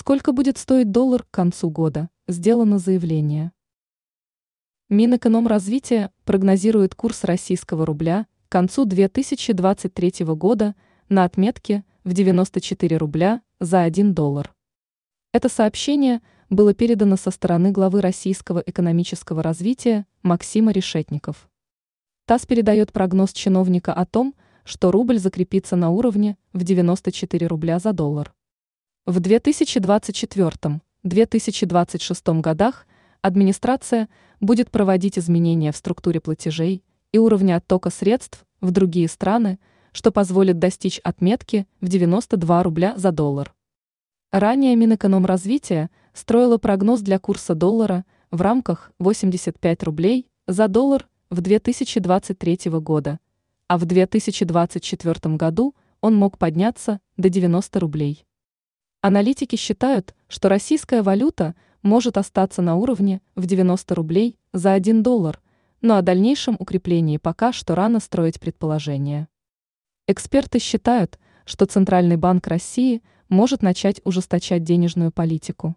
Сколько будет стоить доллар к концу года? Сделано заявление. Минэкономразвития прогнозирует курс российского рубля к концу 2023 года на отметке в 94 рубля за 1 доллар. Это сообщение было передано со стороны главы российского экономического развития Максима Решетников. ТАСС передает прогноз чиновника о том, что рубль закрепится на уровне в 94 рубля за доллар. В 2024-2026 годах администрация будет проводить изменения в структуре платежей и уровня оттока средств в другие страны, что позволит достичь отметки в 92 рубля за доллар. Ранее Минэкономразвития строила прогноз для курса доллара в рамках 85 рублей за доллар в 2023 года, а в 2024 году он мог подняться до 90 рублей. Аналитики считают, что российская валюта может остаться на уровне в 90 рублей за 1 доллар, но о дальнейшем укреплении пока что рано строить предположения. Эксперты считают, что Центральный банк России – может начать ужесточать денежную политику.